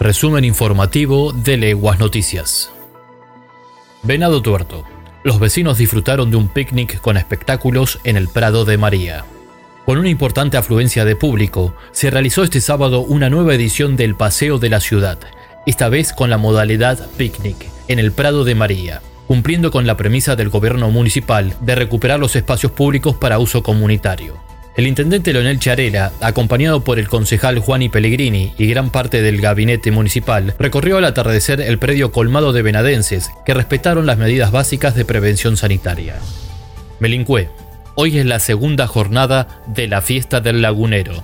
Resumen informativo de Leguas Noticias. Venado Tuerto. Los vecinos disfrutaron de un picnic con espectáculos en el Prado de María. Con una importante afluencia de público, se realizó este sábado una nueva edición del Paseo de la Ciudad, esta vez con la modalidad picnic, en el Prado de María, cumpliendo con la premisa del gobierno municipal de recuperar los espacios públicos para uso comunitario. El intendente Leonel Charela, acompañado por el concejal Juani Pellegrini y gran parte del gabinete municipal, recorrió al atardecer el predio colmado de venadenses que respetaron las medidas básicas de prevención sanitaria. Melincué. Hoy es la segunda jornada de la fiesta del lagunero.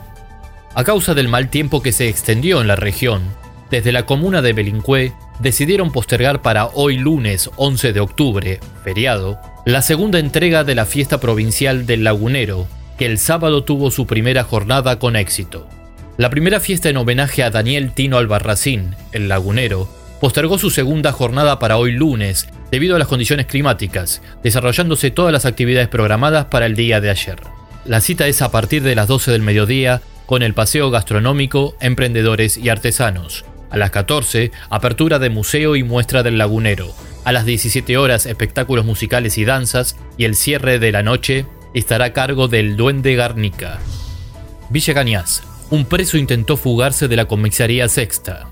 A causa del mal tiempo que se extendió en la región, desde la comuna de Belincué decidieron postergar para hoy lunes 11 de octubre, feriado, la segunda entrega de la fiesta provincial del lagunero, que el sábado tuvo su primera jornada con éxito. La primera fiesta en homenaje a Daniel Tino Albarracín, el lagunero, postergó su segunda jornada para hoy lunes debido a las condiciones climáticas, desarrollándose todas las actividades programadas para el día de ayer. La cita es a partir de las 12 del mediodía con el paseo gastronómico, emprendedores y artesanos. A las 14, apertura de museo y muestra del lagunero. A las 17 horas, espectáculos musicales y danzas. Y el cierre de la noche, estará a cargo del Duende Garnica. Villa Cañas. Un preso intentó fugarse de la comisaría sexta.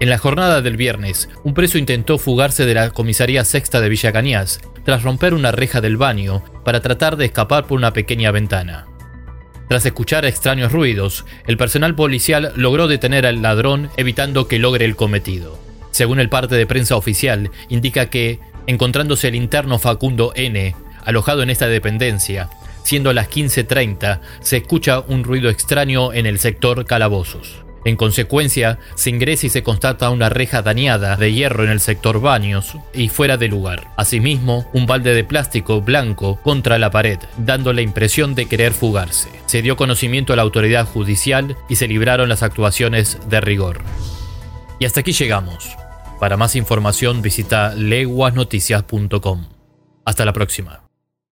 En la jornada del viernes, un preso intentó fugarse de la comisaría sexta de Villa Cañas tras romper una reja del baño para tratar de escapar por una pequeña ventana. Tras escuchar extraños ruidos, el personal policial logró detener al ladrón evitando que logre el cometido. Según el parte de prensa oficial, indica que, encontrándose el interno Facundo N., alojado en esta dependencia, Siendo las 15.30, se escucha un ruido extraño en el sector calabozos. En consecuencia, se ingresa y se constata una reja dañada de hierro en el sector baños y fuera de lugar. Asimismo, un balde de plástico blanco contra la pared, dando la impresión de querer fugarse. Se dio conocimiento a la autoridad judicial y se libraron las actuaciones de rigor. Y hasta aquí llegamos. Para más información visita leguasnoticias.com. Hasta la próxima.